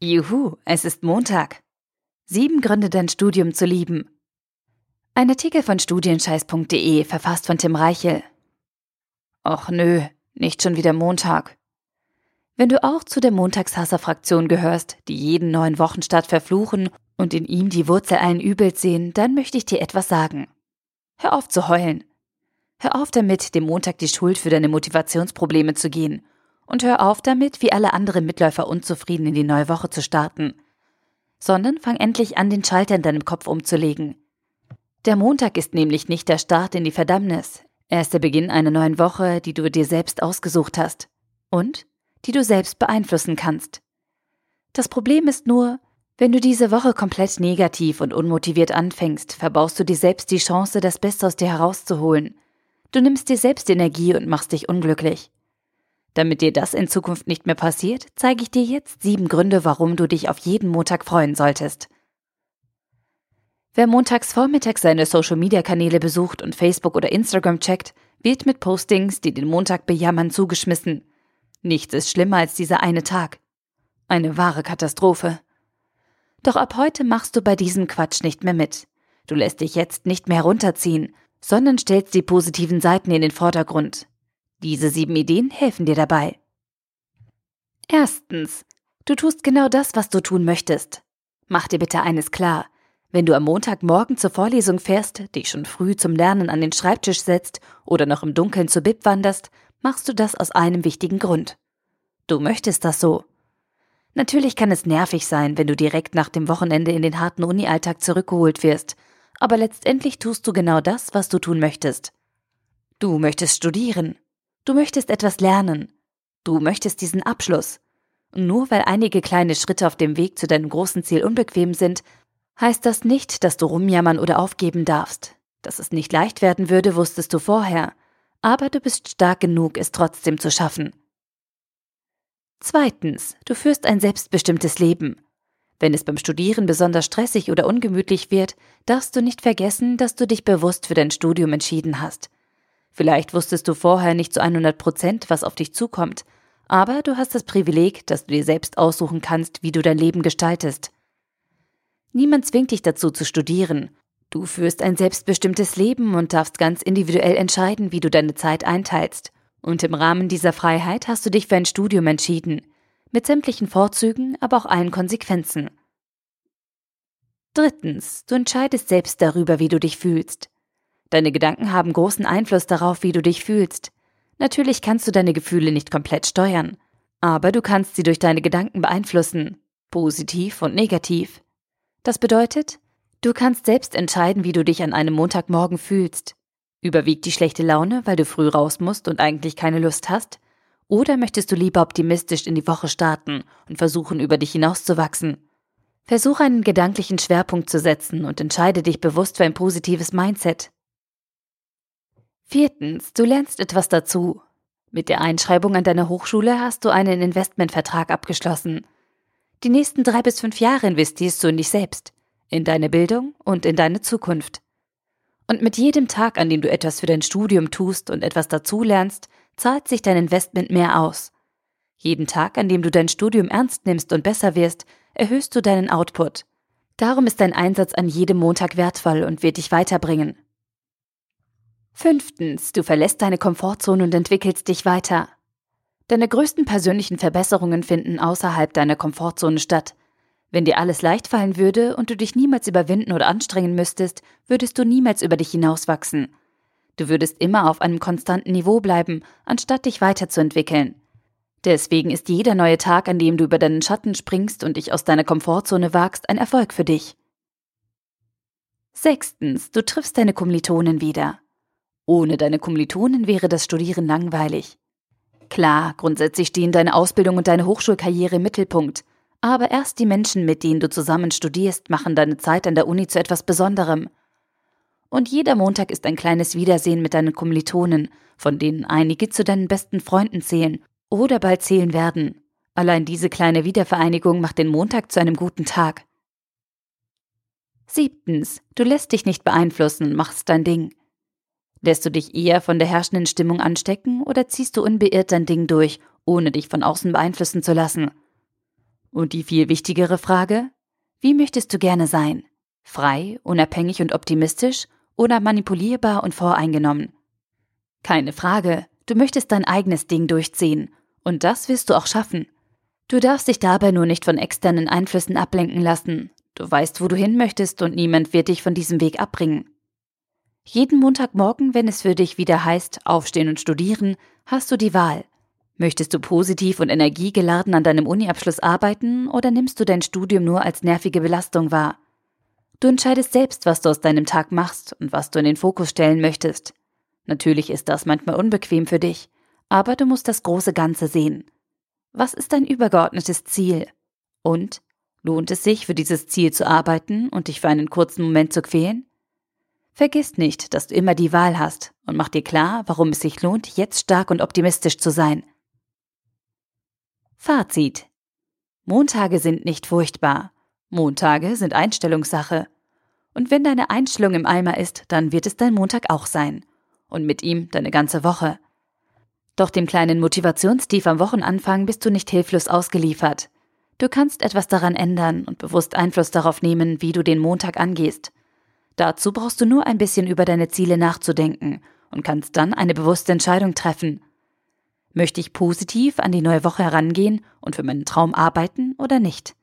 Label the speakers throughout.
Speaker 1: Juhu, es ist Montag. Sieben Gründe, dein Studium zu lieben. Ein Artikel von studienscheiß.de, verfasst von Tim Reichel. Och nö, nicht schon wieder Montag. Wenn du auch zu der Montagshasser-Fraktion gehörst, die jeden neuen Wochenstart verfluchen und in ihm die Wurzel allen Übels sehen, dann möchte ich dir etwas sagen. Hör auf zu heulen. Hör auf damit, dem Montag die Schuld für deine Motivationsprobleme zu gehen und hör auf damit, wie alle anderen Mitläufer unzufrieden in die neue Woche zu starten. Sondern fang endlich an, den Schalter in deinem Kopf umzulegen. Der Montag ist nämlich nicht der Start in die Verdammnis. Er ist der Beginn einer neuen Woche, die du dir selbst ausgesucht hast. Und die du selbst beeinflussen kannst. Das Problem ist nur, wenn du diese Woche komplett negativ und unmotiviert anfängst, verbaust du dir selbst die Chance, das Beste aus dir herauszuholen. Du nimmst dir selbst Energie und machst dich unglücklich. Damit dir das in Zukunft nicht mehr passiert, zeige ich dir jetzt sieben Gründe, warum du dich auf jeden Montag freuen solltest. Wer montags vormittags seine Social-Media-Kanäle besucht und Facebook oder Instagram checkt, wird mit Postings, die den Montag bejammern, zugeschmissen. Nichts ist schlimmer als dieser eine Tag. Eine wahre Katastrophe. Doch ab heute machst du bei diesem Quatsch nicht mehr mit. Du lässt dich jetzt nicht mehr runterziehen, sondern stellst die positiven Seiten in den Vordergrund. Diese sieben Ideen helfen dir dabei. Erstens. Du tust genau das, was du tun möchtest. Mach dir bitte eines klar. Wenn du am Montagmorgen zur Vorlesung fährst, dich schon früh zum Lernen an den Schreibtisch setzt oder noch im Dunkeln zur Bib wanderst, machst du das aus einem wichtigen Grund. Du möchtest das so. Natürlich kann es nervig sein, wenn du direkt nach dem Wochenende in den harten Uni-Alltag zurückgeholt wirst, aber letztendlich tust du genau das, was du tun möchtest. Du möchtest studieren. Du möchtest etwas lernen. Du möchtest diesen Abschluss. Nur weil einige kleine Schritte auf dem Weg zu deinem großen Ziel unbequem sind, heißt das nicht, dass du rumjammern oder aufgeben darfst. Dass es nicht leicht werden würde, wusstest du vorher. Aber du bist stark genug, es trotzdem zu schaffen. Zweitens, du führst ein selbstbestimmtes Leben. Wenn es beim Studieren besonders stressig oder ungemütlich wird, darfst du nicht vergessen, dass du dich bewusst für dein Studium entschieden hast. Vielleicht wusstest du vorher nicht zu 100 Prozent, was auf dich zukommt, aber du hast das Privileg, dass du dir selbst aussuchen kannst, wie du dein Leben gestaltest. Niemand zwingt dich dazu zu studieren. Du führst ein selbstbestimmtes Leben und darfst ganz individuell entscheiden, wie du deine Zeit einteilst. Und im Rahmen dieser Freiheit hast du dich für ein Studium entschieden, mit sämtlichen Vorzügen, aber auch allen Konsequenzen. Drittens, du entscheidest selbst darüber, wie du dich fühlst. Deine Gedanken haben großen Einfluss darauf, wie du dich fühlst. Natürlich kannst du deine Gefühle nicht komplett steuern, aber du kannst sie durch deine Gedanken beeinflussen, positiv und negativ. Das bedeutet, du kannst selbst entscheiden, wie du dich an einem Montagmorgen fühlst. Überwiegt die schlechte Laune, weil du früh raus musst und eigentlich keine Lust hast? Oder möchtest du lieber optimistisch in die Woche starten und versuchen, über dich hinauszuwachsen? Versuche einen gedanklichen Schwerpunkt zu setzen und entscheide dich bewusst für ein positives Mindset. Viertens, du lernst etwas dazu. Mit der Einschreibung an deiner Hochschule hast du einen Investmentvertrag abgeschlossen. Die nächsten drei bis fünf Jahre investierst du in dich selbst, in deine Bildung und in deine Zukunft. Und mit jedem Tag, an dem du etwas für dein Studium tust und etwas dazulernst, zahlt sich dein Investment mehr aus. Jeden Tag, an dem du dein Studium ernst nimmst und besser wirst, erhöhst du deinen Output. Darum ist dein Einsatz an jedem Montag wertvoll und wird dich weiterbringen. Fünftens, du verlässt deine Komfortzone und entwickelst dich weiter. Deine größten persönlichen Verbesserungen finden außerhalb deiner Komfortzone statt. Wenn dir alles leicht fallen würde und du dich niemals überwinden oder anstrengen müsstest, würdest du niemals über dich hinauswachsen. Du würdest immer auf einem konstanten Niveau bleiben, anstatt dich weiterzuentwickeln. Deswegen ist jeder neue Tag, an dem du über deinen Schatten springst und dich aus deiner Komfortzone wagst, ein Erfolg für dich. Sechstens, du triffst deine Kommilitonen wieder. Ohne deine Kommilitonen wäre das Studieren langweilig. Klar, grundsätzlich stehen deine Ausbildung und deine Hochschulkarriere im Mittelpunkt. Aber erst die Menschen, mit denen du zusammen studierst, machen deine Zeit an der Uni zu etwas Besonderem. Und jeder Montag ist ein kleines Wiedersehen mit deinen Kommilitonen, von denen einige zu deinen besten Freunden zählen oder bald zählen werden. Allein diese kleine Wiedervereinigung macht den Montag zu einem guten Tag. Siebtens, du lässt dich nicht beeinflussen und machst dein Ding. Lässt du dich eher von der herrschenden Stimmung anstecken oder ziehst du unbeirrt dein Ding durch, ohne dich von außen beeinflussen zu lassen? Und die viel wichtigere Frage, wie möchtest du gerne sein? Frei, unabhängig und optimistisch oder manipulierbar und voreingenommen? Keine Frage, du möchtest dein eigenes Ding durchziehen und das wirst du auch schaffen. Du darfst dich dabei nur nicht von externen Einflüssen ablenken lassen. Du weißt, wo du hin möchtest und niemand wird dich von diesem Weg abbringen. Jeden Montagmorgen, wenn es für dich wieder heißt, aufstehen und studieren, hast du die Wahl. Möchtest du positiv und energiegeladen an deinem Uniabschluss arbeiten oder nimmst du dein Studium nur als nervige Belastung wahr? Du entscheidest selbst, was du aus deinem Tag machst und was du in den Fokus stellen möchtest. Natürlich ist das manchmal unbequem für dich, aber du musst das große Ganze sehen. Was ist dein übergeordnetes Ziel? Und lohnt es sich, für dieses Ziel zu arbeiten und dich für einen kurzen Moment zu quälen? Vergiss nicht, dass du immer die Wahl hast und mach dir klar, warum es sich lohnt, jetzt stark und optimistisch zu sein. Fazit. Montage sind nicht furchtbar. Montage sind Einstellungssache. Und wenn deine Einstellung im Eimer ist, dann wird es dein Montag auch sein. Und mit ihm deine ganze Woche. Doch dem kleinen Motivationstief am Wochenanfang bist du nicht hilflos ausgeliefert. Du kannst etwas daran ändern und bewusst Einfluss darauf nehmen, wie du den Montag angehst. Dazu brauchst du nur ein bisschen über deine Ziele nachzudenken und kannst dann eine bewusste Entscheidung treffen. Möchte ich positiv an die neue Woche herangehen und für meinen Traum arbeiten oder nicht?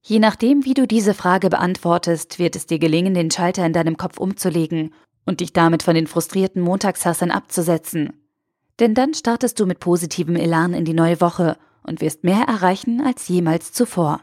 Speaker 1: Je nachdem, wie du diese Frage beantwortest, wird es dir gelingen, den Schalter in deinem Kopf umzulegen und dich damit von den frustrierten Montagshassern abzusetzen. Denn dann startest du mit positivem Elan in die neue Woche und wirst mehr erreichen als jemals zuvor.